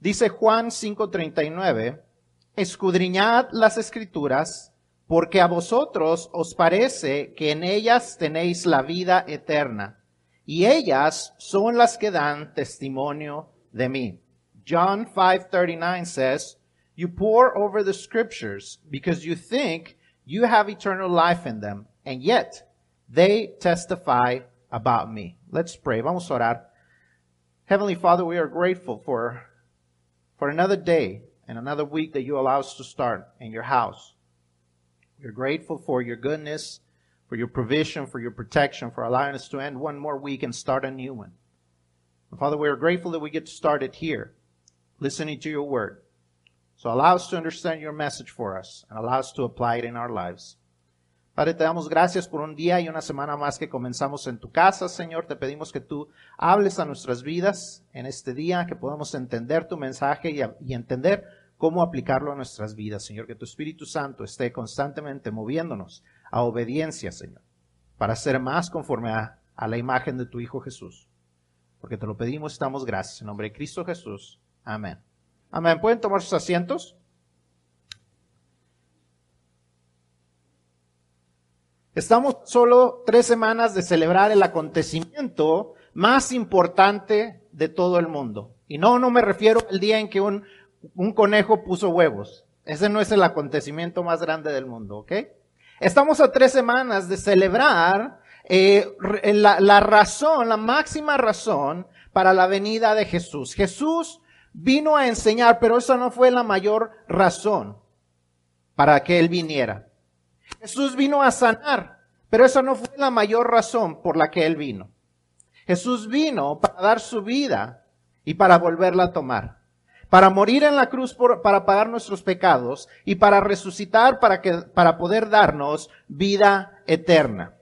Dice Juan 5:39, escudriñad las escrituras, porque a vosotros os parece que en ellas tenéis la vida eterna, y ellas son las que dan testimonio de mí. John 5:39 says, You pour over the scriptures because you think you have eternal life in them, and yet they testify about me. Let's pray. Vamos a orar. Heavenly Father, we are grateful for, for another day and another week that you allow us to start in your house. We're grateful for your goodness, for your provision, for your protection, for allowing us to end one more week and start a new one. And Father, we are grateful that we get to start it here, listening to your word. So allow us to understand your message for us and allow us to apply it in our lives. Padre, te damos gracias por un día y una semana más que comenzamos en tu casa, Señor. Te pedimos que tú hables a nuestras vidas en este día, que podamos entender tu mensaje y, entender cómo aplicarlo a nuestras vidas, Señor. Que tu Espíritu Santo esté constantemente moviéndonos a obediencia, Señor, para ser más conforme a, a la imagen de tu Hijo Jesús. Porque te lo pedimos y damos gracias. En nombre de Cristo Jesús. Amén. Amén. ¿Pueden tomar sus asientos? Estamos solo tres semanas de celebrar el acontecimiento más importante de todo el mundo. Y no, no me refiero al día en que un, un conejo puso huevos. Ese no es el acontecimiento más grande del mundo, ¿ok? Estamos a tres semanas de celebrar eh, la, la razón, la máxima razón para la venida de Jesús. Jesús vino a enseñar, pero esa no fue la mayor razón para que Él viniera. Jesús vino a sanar, pero esa no fue la mayor razón por la que Él vino. Jesús vino para dar su vida y para volverla a tomar. Para morir en la cruz por, para pagar nuestros pecados y para resucitar para, que, para poder darnos vida eterna.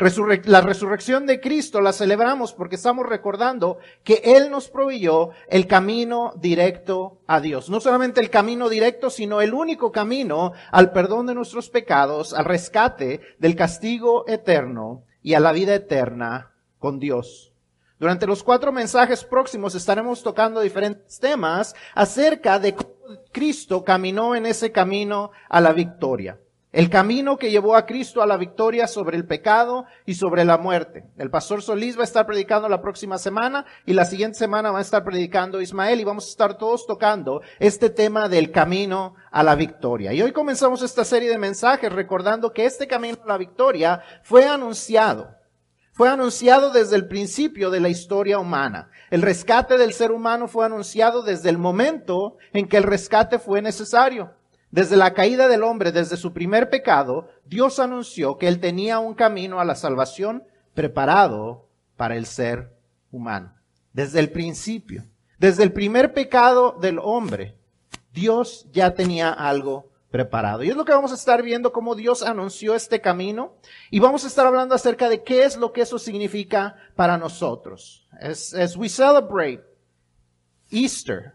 La resurrección de Cristo la celebramos porque estamos recordando que Él nos proveyó el camino directo a Dios. No solamente el camino directo, sino el único camino al perdón de nuestros pecados, al rescate del castigo eterno y a la vida eterna con Dios. Durante los cuatro mensajes próximos estaremos tocando diferentes temas acerca de cómo Cristo caminó en ese camino a la victoria. El camino que llevó a Cristo a la victoria sobre el pecado y sobre la muerte. El pastor Solís va a estar predicando la próxima semana y la siguiente semana va a estar predicando Ismael y vamos a estar todos tocando este tema del camino a la victoria. Y hoy comenzamos esta serie de mensajes recordando que este camino a la victoria fue anunciado. Fue anunciado desde el principio de la historia humana. El rescate del ser humano fue anunciado desde el momento en que el rescate fue necesario. Desde la caída del hombre, desde su primer pecado, Dios anunció que Él tenía un camino a la salvación preparado para el ser humano. Desde el principio, desde el primer pecado del hombre, Dios ya tenía algo preparado. Y es lo que vamos a estar viendo, cómo Dios anunció este camino. Y vamos a estar hablando acerca de qué es lo que eso significa para nosotros. As, as we celebrate Easter,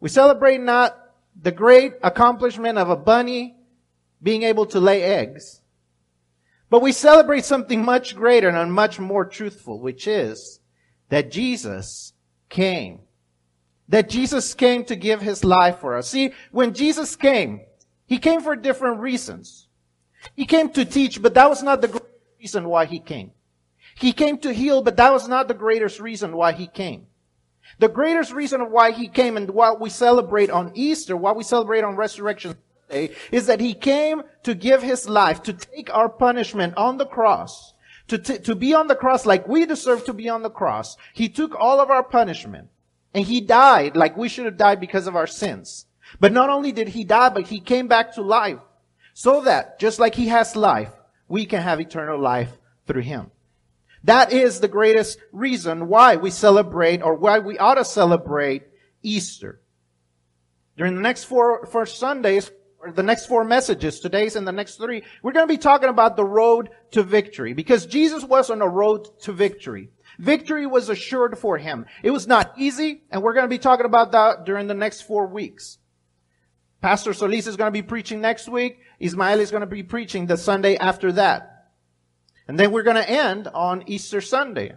we celebrate not the great accomplishment of a bunny being able to lay eggs. But we celebrate something much greater and much more truthful, which is that Jesus came. That Jesus came to give his life for us. See, when Jesus came, he came for different reasons. He came to teach, but that was not the reason why he came. He came to heal, but that was not the greatest reason why he came. The greatest reason why he came and what we celebrate on Easter, what we celebrate on Resurrection Sunday, is that he came to give his life, to take our punishment on the cross, to, t- to be on the cross like we deserve to be on the cross. He took all of our punishment and he died like we should have died because of our sins. But not only did he die, but he came back to life so that just like he has life, we can have eternal life through him. That is the greatest reason why we celebrate or why we ought to celebrate Easter. During the next four, four Sundays, or the next four messages, today's and the next three, we're going to be talking about the road to victory because Jesus was on a road to victory. Victory was assured for him. It was not easy, and we're going to be talking about that during the next four weeks. Pastor Solis is going to be preaching next week. Ismael is going to be preaching the Sunday after that. And then we're going to end on Easter Sunday.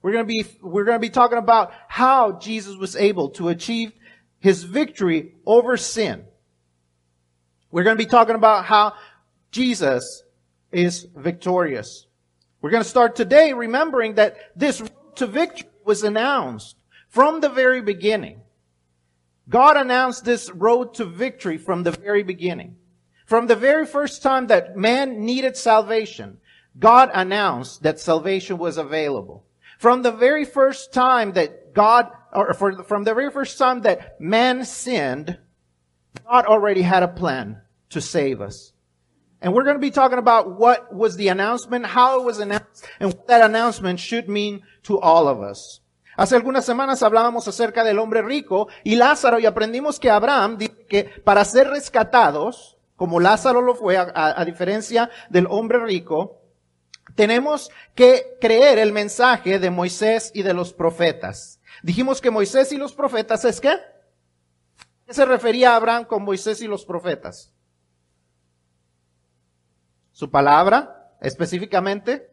We're going to be, we're going to be talking about how Jesus was able to achieve his victory over sin. We're going to be talking about how Jesus is victorious. We're going to start today remembering that this road to victory was announced from the very beginning. God announced this road to victory from the very beginning. From the very first time that man needed salvation, God announced that salvation was available. From the very first time that God, or for, from the very first time that man sinned, God already had a plan to save us. And we're going to be talking about what was the announcement, how it was announced, and what that announcement should mean to all of us. Hace algunas semanas hablábamos acerca del hombre rico y Lázaro y aprendimos que Abraham dice que para ser rescatados, como Lázaro lo fue, a, a diferencia del hombre rico, tenemos que creer el mensaje de Moisés y de los profetas. Dijimos que Moisés y los profetas es qué? ¿Qué se refería Abraham con Moisés y los profetas? Su palabra, específicamente,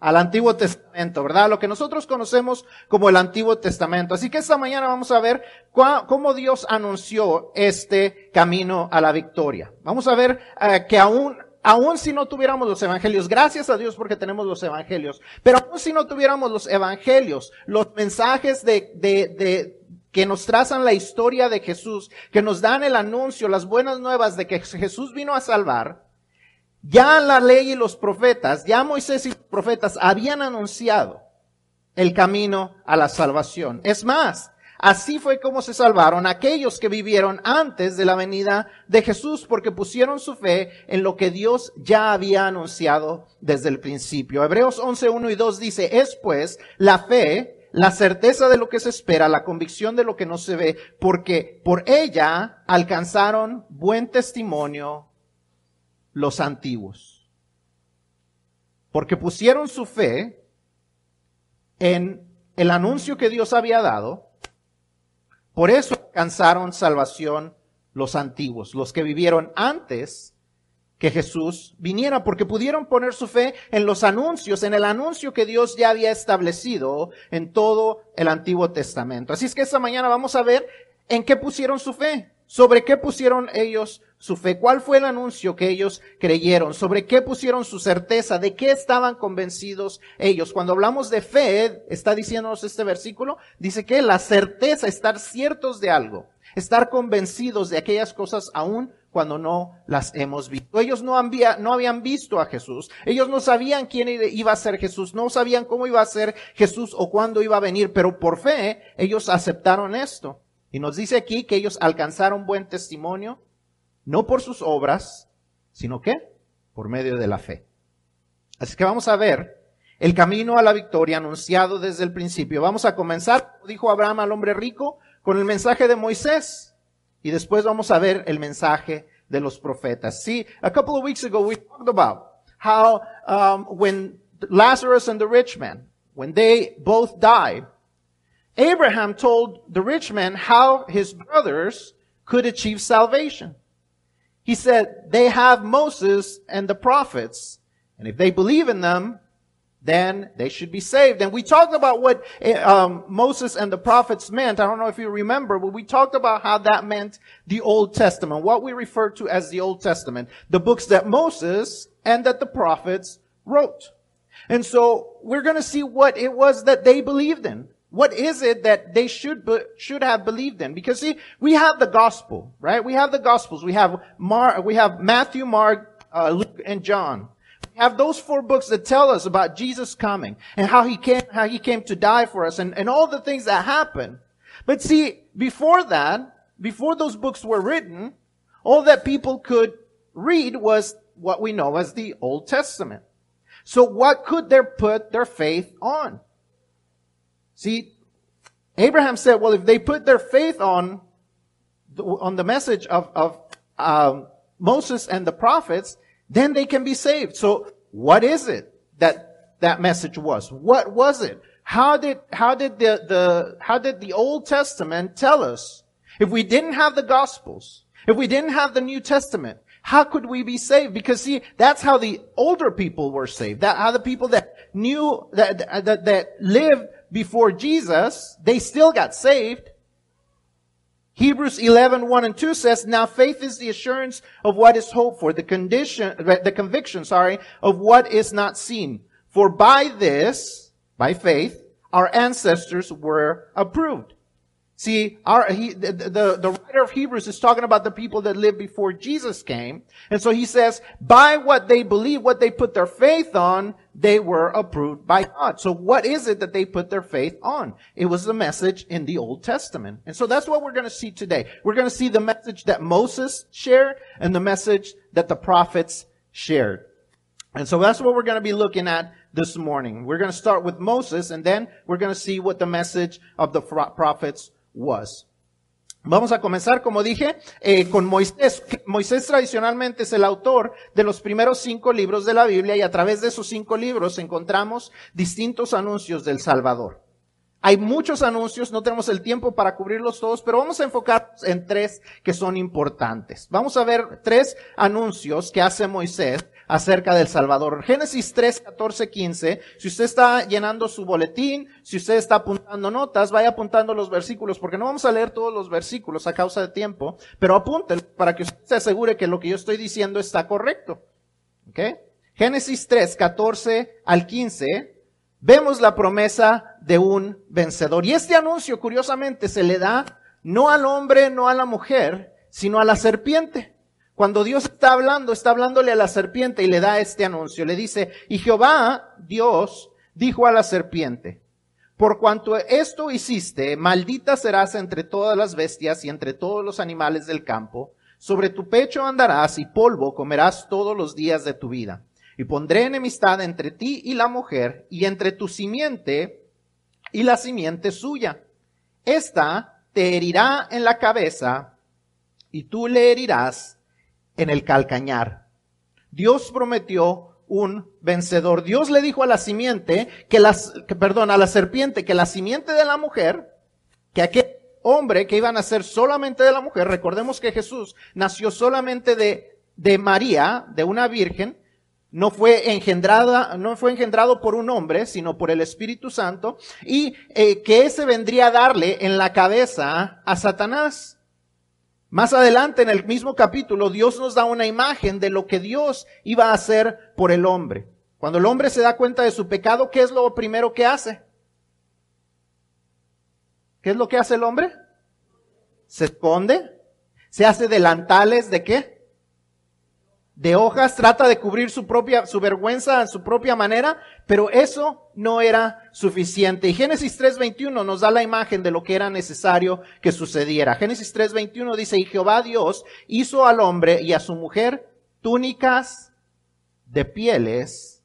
al Antiguo Testamento, ¿verdad? Lo que nosotros conocemos como el Antiguo Testamento. Así que esta mañana vamos a ver cómo Dios anunció este camino a la victoria. Vamos a ver eh, que aún aún si no tuviéramos los evangelios, gracias a Dios porque tenemos los evangelios, pero aún si no tuviéramos los evangelios, los mensajes de, de, de, que nos trazan la historia de Jesús, que nos dan el anuncio, las buenas nuevas de que Jesús vino a salvar, ya la ley y los profetas, ya Moisés y los profetas habían anunciado el camino a la salvación. Es más, así fue como se salvaron aquellos que vivieron antes de la venida de Jesús porque pusieron su fe en lo que Dios ya había anunciado desde el principio. Hebreos 11, 1 y 2 dice, es pues la fe, la certeza de lo que se espera, la convicción de lo que no se ve, porque por ella alcanzaron buen testimonio los antiguos. Porque pusieron su fe en el anuncio que Dios había dado. Por eso alcanzaron salvación los antiguos, los que vivieron antes que Jesús viniera, porque pudieron poner su fe en los anuncios, en el anuncio que Dios ya había establecido en todo el Antiguo Testamento. Así es que esta mañana vamos a ver en qué pusieron su fe, sobre qué pusieron ellos su fe? ¿Cuál fue el anuncio que ellos creyeron? ¿Sobre qué pusieron su certeza? ¿De qué estaban convencidos ellos? Cuando hablamos de fe, está diciéndonos este versículo, dice que la certeza, estar ciertos de algo, estar convencidos de aquellas cosas aún cuando no las hemos visto. Ellos no, no habían visto a Jesús. Ellos no sabían quién iba a ser Jesús. No sabían cómo iba a ser Jesús o cuándo iba a venir. Pero por fe, ellos aceptaron esto. Y nos dice aquí que ellos alcanzaron buen testimonio no por sus obras, sino que por medio de la fe. Así que vamos a ver el camino a la victoria anunciado desde el principio. Vamos a comenzar, dijo Abraham al hombre rico, con el mensaje de Moisés y después vamos a ver el mensaje de los profetas. See, a couple of weeks ago we talked about how um, when Lazarus and the rich man, when they both died, Abraham told the rich man how his brothers could achieve salvation. He said, they have Moses and the prophets. And if they believe in them, then they should be saved. And we talked about what um, Moses and the prophets meant. I don't know if you remember, but we talked about how that meant the Old Testament, what we refer to as the Old Testament, the books that Moses and that the prophets wrote. And so we're going to see what it was that they believed in. What is it that they should be, should have believed in? Because see, we have the gospel, right? We have the gospels. We have Mar, we have Matthew, Mark, uh, Luke, and John. We have those four books that tell us about Jesus coming and how he came, how he came to die for us and, and all the things that happened. But see, before that, before those books were written, all that people could read was what we know as the Old Testament. So what could they put their faith on? See, Abraham said, well, if they put their faith on, on the message of, of um, Moses and the prophets, then they can be saved. So what is it that that message was? What was it? How did, how did the, the, how did the Old Testament tell us? If we didn't have the Gospels, if we didn't have the New Testament, how could we be saved? Because see, that's how the older people were saved. That, how the people that knew, that, that, that lived before Jesus, they still got saved. Hebrews 11, 1 and 2 says, Now faith is the assurance of what is hoped for, the condition, the conviction, sorry, of what is not seen. For by this, by faith, our ancestors were approved. See, our, he, the, the, the, writer of Hebrews is talking about the people that lived before Jesus came. And so he says, by what they believe, what they put their faith on, they were approved by God. So what is it that they put their faith on? It was the message in the Old Testament. And so that's what we're going to see today. We're going to see the message that Moses shared and the message that the prophets shared. And so that's what we're going to be looking at this morning. We're going to start with Moses and then we're going to see what the message of the prophets was. Vamos a comenzar, como dije, eh, con Moisés. Moisés tradicionalmente es el autor de los primeros cinco libros de la Biblia y a través de esos cinco libros encontramos distintos anuncios del Salvador. Hay muchos anuncios, no tenemos el tiempo para cubrirlos todos, pero vamos a enfocar en tres que son importantes. Vamos a ver tres anuncios que hace Moisés acerca del Salvador. Génesis 3, 14, 15. Si usted está llenando su boletín, si usted está apuntando notas, vaya apuntando los versículos, porque no vamos a leer todos los versículos a causa de tiempo, pero apunten para que usted se asegure que lo que yo estoy diciendo está correcto. ¿Ok? Génesis 3, 14 al 15 vemos la promesa de un vencedor. Y este anuncio, curiosamente, se le da no al hombre, no a la mujer, sino a la serpiente. Cuando Dios está hablando, está hablándole a la serpiente y le da este anuncio. Le dice, y Jehová, Dios, dijo a la serpiente, por cuanto esto hiciste, maldita serás entre todas las bestias y entre todos los animales del campo. Sobre tu pecho andarás y polvo comerás todos los días de tu vida y pondré enemistad entre ti y la mujer, y entre tu simiente y la simiente suya. Esta te herirá en la cabeza, y tú le herirás en el calcañar. Dios prometió un vencedor. Dios le dijo a la simiente que las, perdón, a la serpiente que la simiente de la mujer, que aquel hombre que iba a nacer solamente de la mujer, recordemos que Jesús nació solamente de, de María, de una virgen, no fue engendrada, no fue engendrado por un hombre, sino por el Espíritu Santo, y eh, que ese vendría a darle en la cabeza a Satanás. Más adelante en el mismo capítulo, Dios nos da una imagen de lo que Dios iba a hacer por el hombre. Cuando el hombre se da cuenta de su pecado, ¿qué es lo primero que hace? ¿Qué es lo que hace el hombre? Se esconde, se hace delantales de qué? De hojas, trata de cubrir su propia, su vergüenza en su propia manera, pero eso no era suficiente. Y Génesis 3.21 nos da la imagen de lo que era necesario que sucediera. Génesis 3.21 dice, y Jehová Dios hizo al hombre y a su mujer túnicas de pieles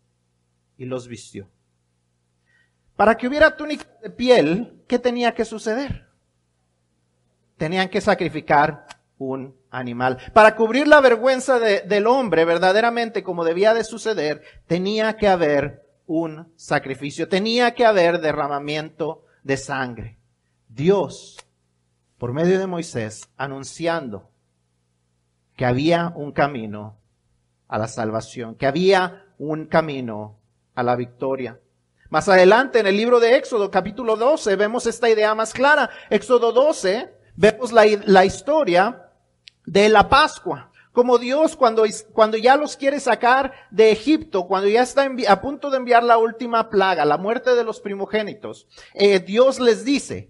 y los vistió. Para que hubiera túnicas de piel, ¿qué tenía que suceder? Tenían que sacrificar un animal. Para cubrir la vergüenza del hombre verdaderamente como debía de suceder, tenía que haber un sacrificio, tenía que haber derramamiento de sangre. Dios, por medio de Moisés, anunciando que había un camino a la salvación, que había un camino a la victoria. Más adelante en el libro de Éxodo capítulo 12 vemos esta idea más clara. Éxodo 12 vemos la, la historia de la Pascua. Como Dios cuando, cuando ya los quiere sacar de Egipto, cuando ya está a punto de enviar la última plaga, la muerte de los primogénitos, eh, Dios les dice,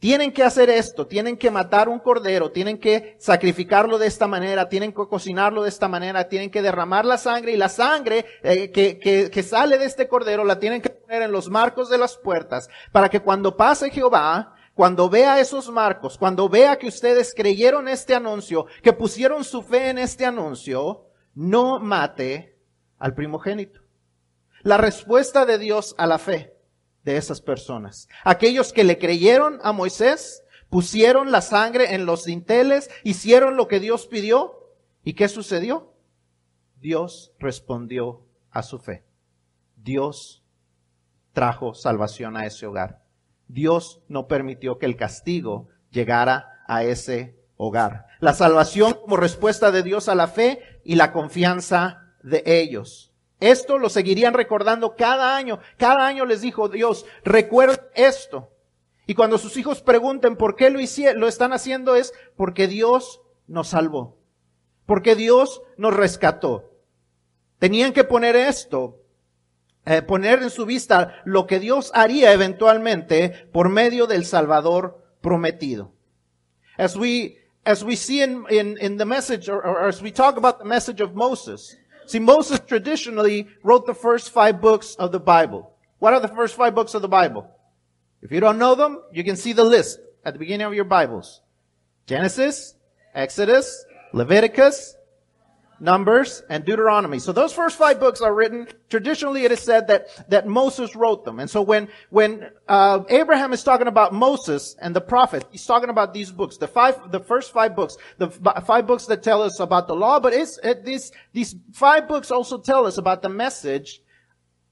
tienen que hacer esto, tienen que matar un cordero, tienen que sacrificarlo de esta manera, tienen que cocinarlo de esta manera, tienen que derramar la sangre y la sangre eh, que, que, que sale de este cordero la tienen que poner en los marcos de las puertas para que cuando pase Jehová, cuando vea esos marcos, cuando vea que ustedes creyeron este anuncio, que pusieron su fe en este anuncio, no mate al primogénito. La respuesta de Dios a la fe de esas personas. Aquellos que le creyeron a Moisés, pusieron la sangre en los dinteles, hicieron lo que Dios pidió. ¿Y qué sucedió? Dios respondió a su fe. Dios trajo salvación a ese hogar. Dios no permitió que el castigo llegara a ese hogar. La salvación como respuesta de Dios a la fe y la confianza de ellos. Esto lo seguirían recordando cada año. Cada año les dijo Dios, recuerden esto. Y cuando sus hijos pregunten por qué lo, hicieron, lo están haciendo es porque Dios nos salvó. Porque Dios nos rescató. Tenían que poner esto, eh, poner en su vista lo que Dios haría eventualmente por medio del Salvador prometido. As we, as we see in, in, in the message, or, or as we talk about the message of Moses, see, Moses traditionally wrote the first five books of the Bible. What are the first five books of the Bible? If you don't know them, you can see the list at the beginning of your Bibles. Genesis, Exodus, Leviticus, Numbers, and Deuteronomy. So those first five books are written. Traditionally, it is said that that Moses wrote them. And so when when uh, Abraham is talking about Moses and the prophet, he's talking about these books, the five, the first five books, the f- five books that tell us about the law. But it's it, these these five books also tell us about the message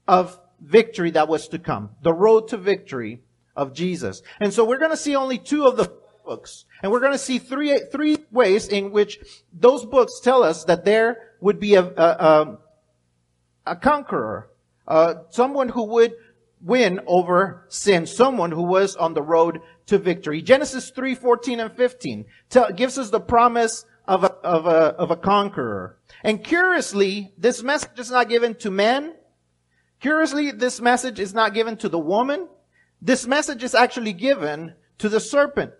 of victory that was to come, the road to victory of Jesus. And so we're going to see only two of the books. And we're going to see three, three ways in which those books tell us that there would be a, a, a, conqueror, uh, someone who would win over sin, someone who was on the road to victory. Genesis 3, 14 and 15 tell, gives us the promise of a, of a, of a conqueror. And curiously, this message is not given to men. Curiously, this message is not given to the woman. This message is actually given to the serpent.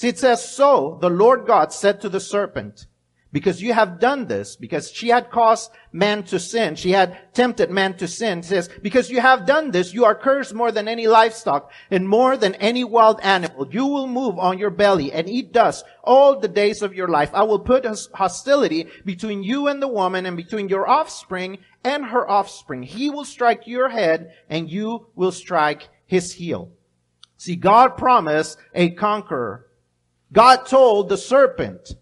See, it says, so the Lord God said to the serpent, because you have done this, because she had caused man to sin, she had tempted man to sin, says, because you have done this, you are cursed more than any livestock and more than any wild animal. You will move on your belly and eat dust all the days of your life. I will put hostility between you and the woman and between your offspring and her offspring. He will strike your head and you will strike his heel. See, God promised a conqueror. God told the serpent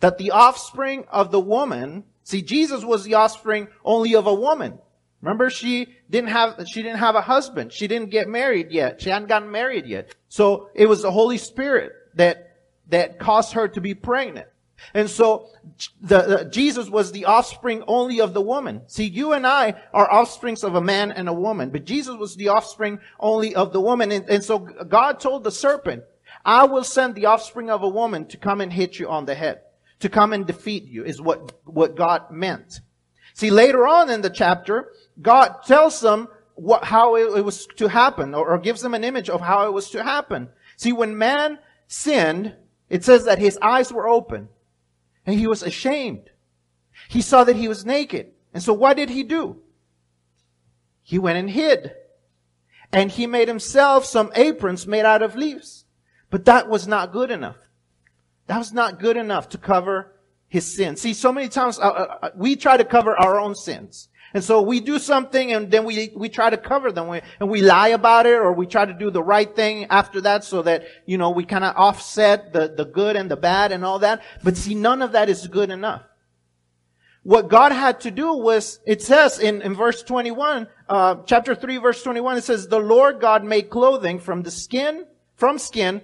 that the offspring of the woman, see, Jesus was the offspring only of a woman. Remember, she didn't have, she didn't have a husband. She didn't get married yet. She hadn't gotten married yet. So it was the Holy Spirit that, that caused her to be pregnant. And so the, the, Jesus was the offspring only of the woman. See, you and I are offsprings of a man and a woman, but Jesus was the offspring only of the woman. And, and so God told the serpent, I will send the offspring of a woman to come and hit you on the head, to come and defeat you is what, what God meant. See, later on in the chapter, God tells them what, how it, was to happen or, or gives them an image of how it was to happen. See, when man sinned, it says that his eyes were open and he was ashamed. He saw that he was naked. And so what did he do? He went and hid. And he made himself some aprons made out of leaves. But that was not good enough. That was not good enough to cover his sin. See, so many times uh, uh, uh we try to cover our own sins. And so we do something and then we, we try to cover them and we lie about it or we try to do the right thing after that so that, you know, we kind of offset the, the good and the bad and all that. But see, none of that is good enough. What God had to do was, it says in, in verse 21, uh, chapter 3 verse 21, it says, the Lord God made clothing from the skin, from skin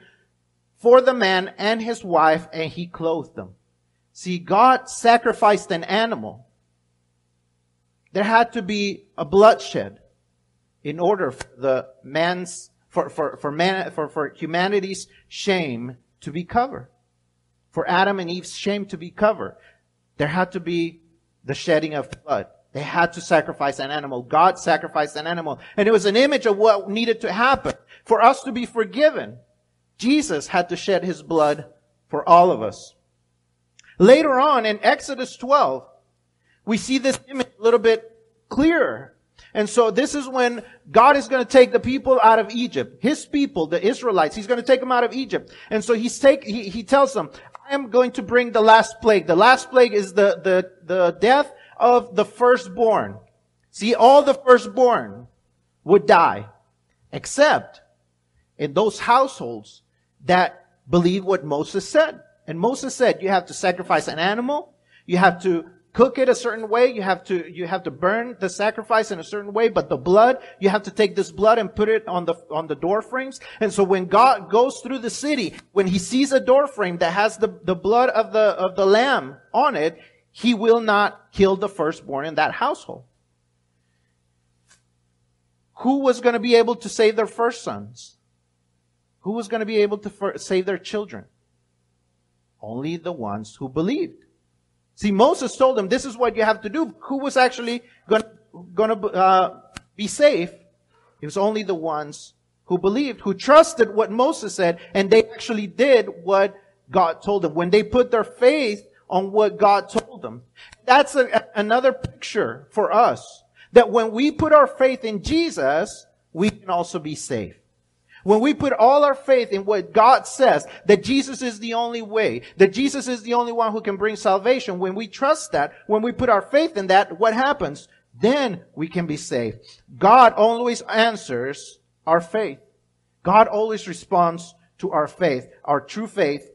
for the man and his wife and he clothed them. See, God sacrificed an animal there had to be a bloodshed in order for the man's, for, for, for man, for, for humanity's shame to be covered. For Adam and Eve's shame to be covered. There had to be the shedding of blood. They had to sacrifice an animal. God sacrificed an animal. And it was an image of what needed to happen. For us to be forgiven, Jesus had to shed his blood for all of us. Later on in Exodus 12, we see this image a little bit clearer. And so this is when God is going to take the people out of Egypt. His people, the Israelites, He's going to take them out of Egypt. And so He's take, He, he tells them, I am going to bring the last plague. The last plague is the, the, the death of the firstborn. See, all the firstborn would die. Except in those households that believe what Moses said. And Moses said, you have to sacrifice an animal. You have to cook it a certain way. You have to, you have to burn the sacrifice in a certain way, but the blood, you have to take this blood and put it on the, on the door frames. And so when God goes through the city, when he sees a door frame that has the, the blood of the, of the lamb on it, he will not kill the firstborn in that household. who was going to be able to save their first sons? Who was going to be able to fir- save their children? Only the ones who believed. See, Moses told them, this is what you have to do. Who was actually going to uh, be safe? It was only the ones who believed, who trusted what Moses said, and they actually did what God told them. When they put their faith on what God told them. That's a, another picture for us. That when we put our faith in Jesus, we can also be saved. When we put all our faith in what God says, that Jesus is the only way, that Jesus is the only one who can bring salvation, when we trust that, when we put our faith in that, what happens? Then we can be saved. God always answers our faith. God always responds to our faith, our true faith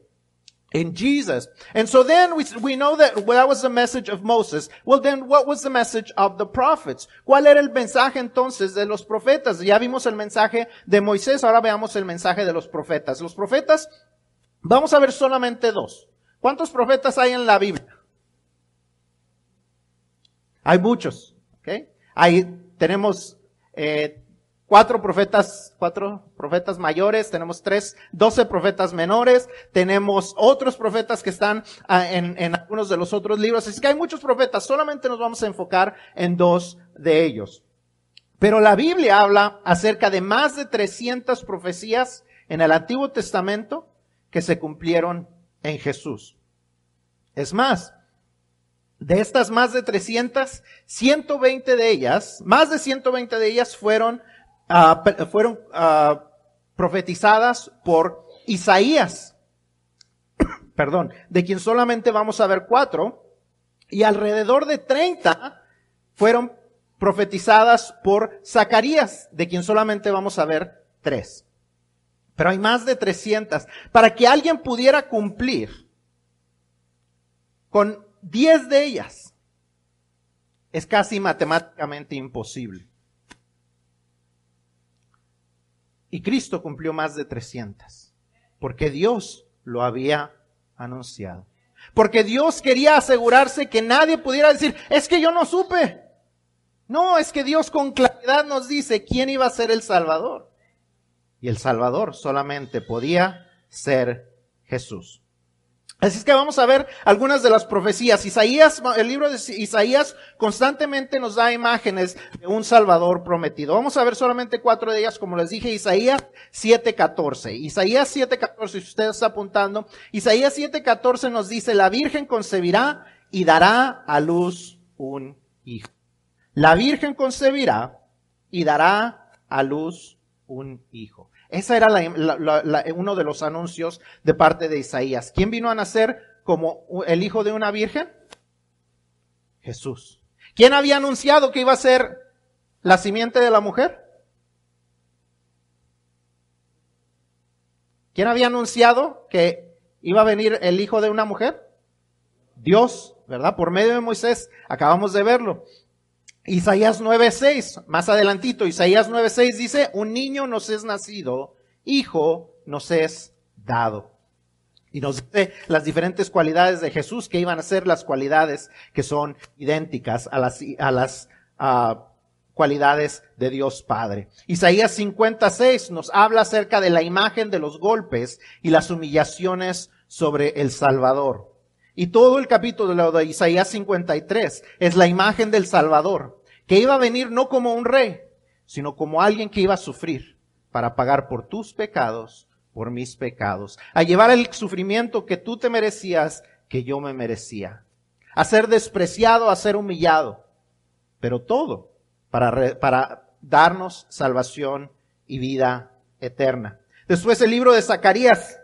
in Jesus. And so then we, we know that that was the message of Moses. Well then, what was the message of the prophets? ¿Cuál era el mensaje entonces de los profetas? Ya vimos el mensaje de Moisés, ahora veamos el mensaje de los profetas. Los profetas, vamos a ver solamente dos. ¿Cuántos profetas hay en la Biblia? Hay muchos, ¿ok? Ahí tenemos eh, cuatro profetas, cuatro profetas mayores, tenemos tres, doce profetas menores, tenemos otros profetas que están ah, en, en, algunos de los otros libros. Así que hay muchos profetas, solamente nos vamos a enfocar en dos de ellos. Pero la Biblia habla acerca de más de 300 profecías en el Antiguo Testamento que se cumplieron en Jesús. Es más, de estas más de 300, 120 de ellas, más de 120 de ellas fueron uh, fueron uh, profetizadas por Isaías, perdón, de quien solamente vamos a ver cuatro, y alrededor de 30 fueron profetizadas por Zacarías, de quien solamente vamos a ver tres. Pero hay más de 300. Para que alguien pudiera cumplir con 10 de ellas, es casi matemáticamente imposible. Y Cristo cumplió más de 300, porque Dios lo había anunciado. Porque Dios quería asegurarse que nadie pudiera decir, es que yo no supe. No, es que Dios con claridad nos dice quién iba a ser el Salvador. Y el Salvador solamente podía ser Jesús. Así es que vamos a ver algunas de las profecías. Isaías, el libro de Isaías constantemente nos da imágenes de un Salvador prometido. Vamos a ver solamente cuatro de ellas, como les dije, Isaías 7:14. Isaías 7:14, si usted está apuntando, Isaías 7:14 nos dice, la Virgen concebirá y dará a luz un hijo. La Virgen concebirá y dará a luz un hijo. Ese era uno de los anuncios de parte de Isaías. ¿Quién vino a nacer como el hijo de una virgen? Jesús. ¿Quién había anunciado que iba a ser la simiente de la mujer? ¿Quién había anunciado que iba a venir el hijo de una mujer? Dios, ¿verdad? Por medio de Moisés, acabamos de verlo. Isaías 9:6, más adelantito, Isaías 9:6 dice, un niño nos es nacido, hijo nos es dado. Y nos dice las diferentes cualidades de Jesús que iban a ser las cualidades que son idénticas a las, a las cualidades de Dios Padre. Isaías 56 nos habla acerca de la imagen de los golpes y las humillaciones sobre el Salvador. Y todo el capítulo de Isaías 53 es la imagen del Salvador que iba a venir no como un rey, sino como alguien que iba a sufrir para pagar por tus pecados, por mis pecados, a llevar el sufrimiento que tú te merecías, que yo me merecía, a ser despreciado, a ser humillado, pero todo para, para darnos salvación y vida eterna. Después el libro de Zacarías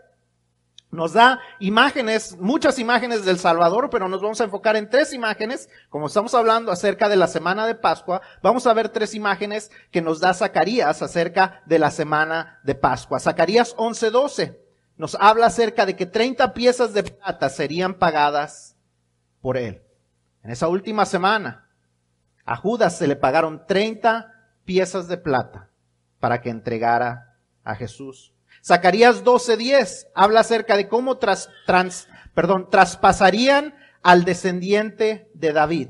nos da imágenes, muchas imágenes del Salvador, pero nos vamos a enfocar en tres imágenes. Como estamos hablando acerca de la semana de Pascua, vamos a ver tres imágenes que nos da Zacarías acerca de la semana de Pascua. Zacarías 11:12 nos habla acerca de que 30 piezas de plata serían pagadas por él. En esa última semana, a Judas se le pagaron 30 piezas de plata para que entregara a Jesús. Zacarías 12:10 habla acerca de cómo tras, trans, perdón, traspasarían al descendiente de David.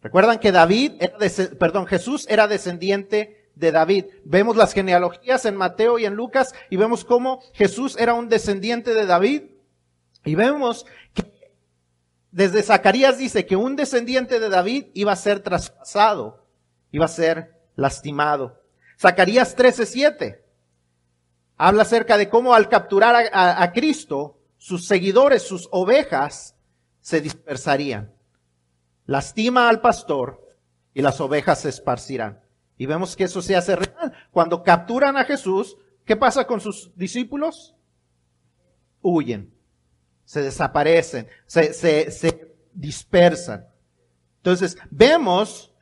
Recuerdan que David, era perdón, Jesús era descendiente de David. Vemos las genealogías en Mateo y en Lucas y vemos cómo Jesús era un descendiente de David. Y vemos que desde Zacarías dice que un descendiente de David iba a ser traspasado, iba a ser lastimado. Zacarías 13:7 habla acerca de cómo al capturar a, Cristo, sus seguidores, sus ovejas, se dispersarían. Lastima al pastor y las ovejas se esparcirán. Y vemos que eso se hace real. Cuando capturan a Jesús, ¿qué pasa con sus discípulos? Huyen, se desaparecen, se, se, se dispersan. Entonces, vemos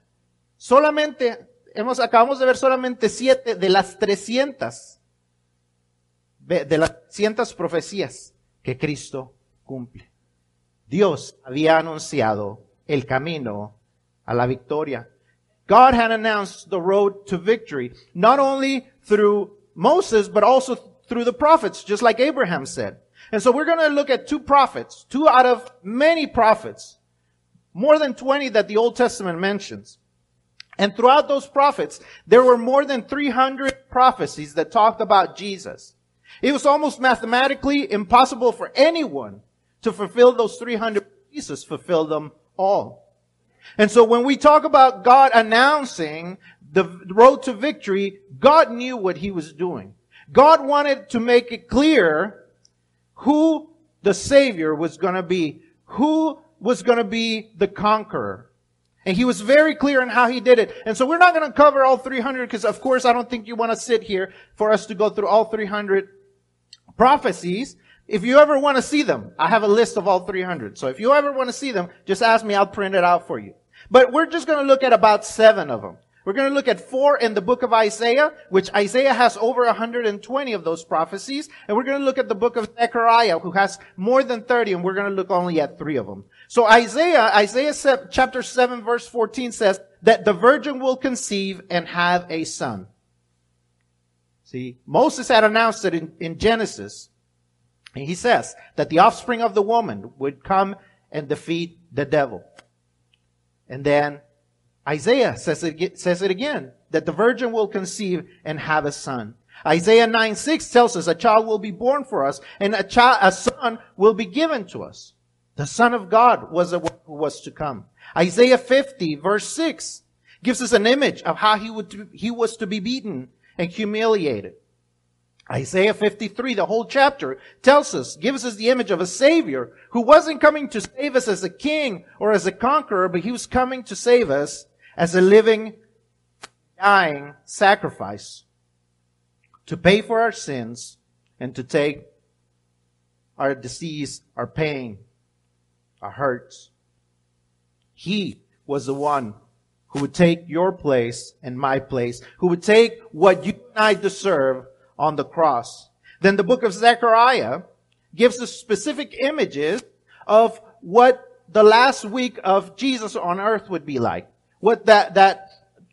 solamente, hemos, acabamos de ver solamente siete de las trescientas, de las trescientas profecías que Cristo cumple. Dios había anunciado el camino a la victoria. God had announced the road to victory, not only through Moses, but also through the prophets, just like Abraham said. And so we're going to look at two prophets, two out of many prophets, more than 20 that the Old Testament mentions. And throughout those prophets, there were more than 300 prophecies that talked about Jesus. It was almost mathematically impossible for anyone to fulfill those 300. Jesus fulfilled them all. And so when we talk about God announcing the road to victory, God knew what he was doing. God wanted to make it clear who the Savior was going to be, who was going to be the conqueror. And he was very clear on how he did it. And so we're not going to cover all 300 because of course I don't think you want to sit here for us to go through all 300 prophecies. If you ever want to see them, I have a list of all 300. So if you ever want to see them, just ask me, I'll print it out for you. But we're just going to look at about seven of them. We're going to look at four in the book of Isaiah, which Isaiah has over 120 of those prophecies. And we're going to look at the book of Zechariah, who has more than 30, and we're going to look only at three of them. So Isaiah, Isaiah chapter 7 verse 14 says that the virgin will conceive and have a son. See, Moses had announced it in, in Genesis. And he says that the offspring of the woman would come and defeat the devil. And then Isaiah says it, says it again, that the virgin will conceive and have a son. Isaiah 9, 6 tells us a child will be born for us and a child, a son will be given to us. The son of God was the one who was to come. Isaiah 50 verse 6 gives us an image of how he would, he was to be beaten and humiliated. Isaiah 53, the whole chapter, tells us, gives us the image of a savior who wasn't coming to save us as a king or as a conqueror, but he was coming to save us as a living, dying sacrifice to pay for our sins and to take our disease, our pain, our hurts. He was the one who would take your place and my place, who would take what you and I deserve on the cross. Then the book of Zechariah gives us specific images of what the last week of Jesus on earth would be like. What that, that,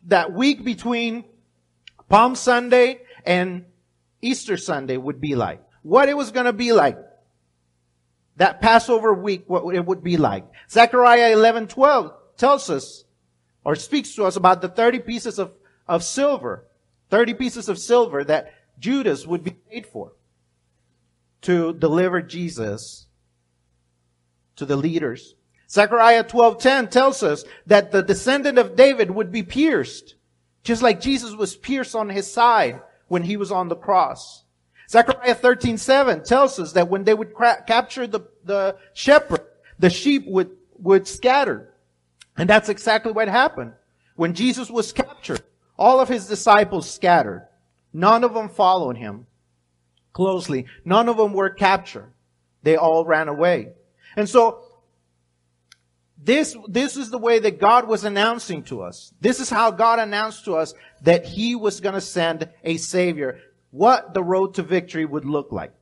that week between Palm Sunday and Easter Sunday would be like. What it was going to be like. That Passover week, what it would be like. Zechariah 11, 12 tells us or speaks to us about the 30 pieces of, of silver, 30 pieces of silver that Judas would be paid for to deliver Jesus to the leaders. Zechariah 12:10 tells us that the descendant of David would be pierced, just like Jesus was pierced on his side when he was on the cross. Zechariah 13:7 tells us that when they would cra- capture the, the shepherd, the sheep would, would scatter. And that's exactly what happened. When Jesus was captured, all of his disciples scattered. None of them followed him closely. None of them were captured. They all ran away. And so, this, this is the way that God was announcing to us. This is how God announced to us that He was going to send a Savior. What the road to victory would look like.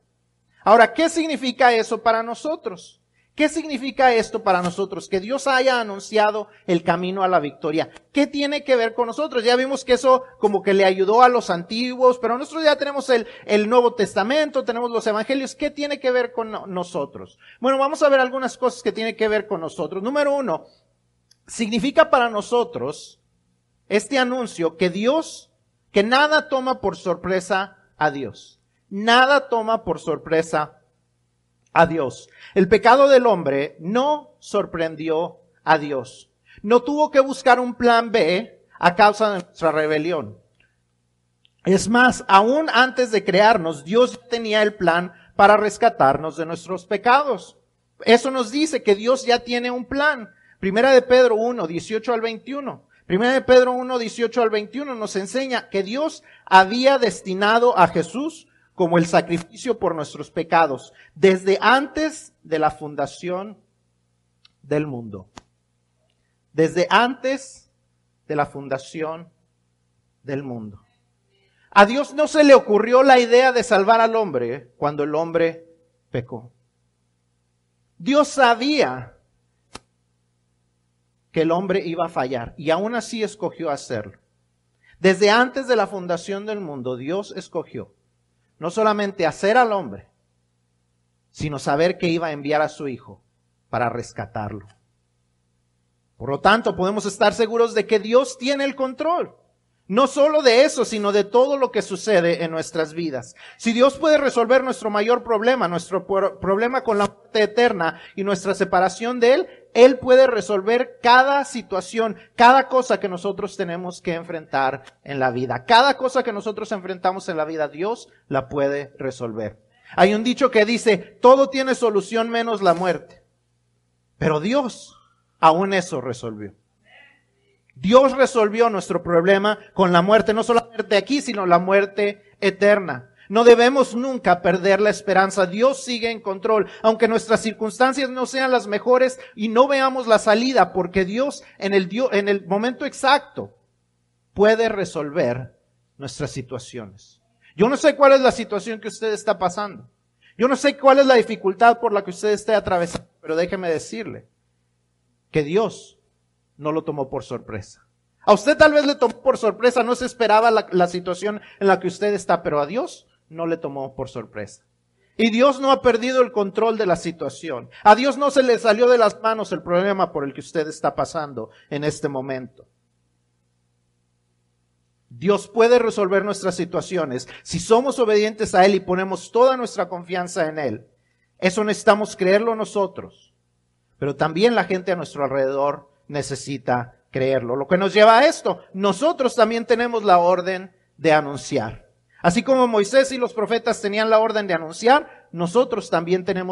Ahora, ¿qué significa eso para nosotros? ¿Qué significa esto para nosotros? Que Dios haya anunciado el camino a la victoria. ¿Qué tiene que ver con nosotros? Ya vimos que eso como que le ayudó a los antiguos, pero nosotros ya tenemos el, el Nuevo Testamento, tenemos los Evangelios. ¿Qué tiene que ver con nosotros? Bueno, vamos a ver algunas cosas que tienen que ver con nosotros. Número uno, significa para nosotros este anuncio que Dios que nada toma por sorpresa a Dios. Nada toma por sorpresa a Dios. El pecado del hombre no sorprendió a Dios. No tuvo que buscar un plan B a causa de nuestra rebelión. Es más, aún antes de crearnos, Dios tenía el plan para rescatarnos de nuestros pecados. Eso nos dice que Dios ya tiene un plan. Primera de Pedro 1, 18 al 21. Primera de Pedro 1, 18 al 21 nos enseña que Dios había destinado a Jesús como el sacrificio por nuestros pecados desde antes de la fundación del mundo. Desde antes de la fundación del mundo. A Dios no se le ocurrió la idea de salvar al hombre cuando el hombre pecó. Dios sabía que el hombre iba a fallar y aún así escogió hacerlo. Desde antes de la fundación del mundo, Dios escogió no solamente hacer al hombre, sino saber que iba a enviar a su Hijo para rescatarlo. Por lo tanto, podemos estar seguros de que Dios tiene el control. No solo de eso, sino de todo lo que sucede en nuestras vidas. Si Dios puede resolver nuestro mayor problema, nuestro problema con la muerte eterna y nuestra separación de Él, Él puede resolver cada situación, cada cosa que nosotros tenemos que enfrentar en la vida. Cada cosa que nosotros enfrentamos en la vida, Dios la puede resolver. Hay un dicho que dice, todo tiene solución menos la muerte. Pero Dios aún eso resolvió. Dios resolvió nuestro problema con la muerte, no solo la muerte aquí, sino la muerte eterna. No debemos nunca perder la esperanza. Dios sigue en control, aunque nuestras circunstancias no sean las mejores y no veamos la salida, porque Dios en el, en el momento exacto puede resolver nuestras situaciones. Yo no sé cuál es la situación que usted está pasando. Yo no sé cuál es la dificultad por la que usted esté atravesando, pero déjeme decirle que Dios no lo tomó por sorpresa. A usted tal vez le tomó por sorpresa, no se esperaba la, situación en la que usted está, pero a Dios no le tomó por sorpresa. Y Dios no ha perdido el control de la situación. A Dios no se le salió de las manos el problema por el que usted está pasando en este momento. Dios puede resolver nuestras situaciones si somos obedientes a Él y ponemos toda nuestra confianza en Él. Eso necesitamos creerlo nosotros, pero también la gente a nuestro alrededor necesita creerlo. Lo que nos lleva a esto, nosotros también tenemos la orden de anunciar. Así como Moisés y los profetas tenían la orden de anunciar, nosotros también tenemos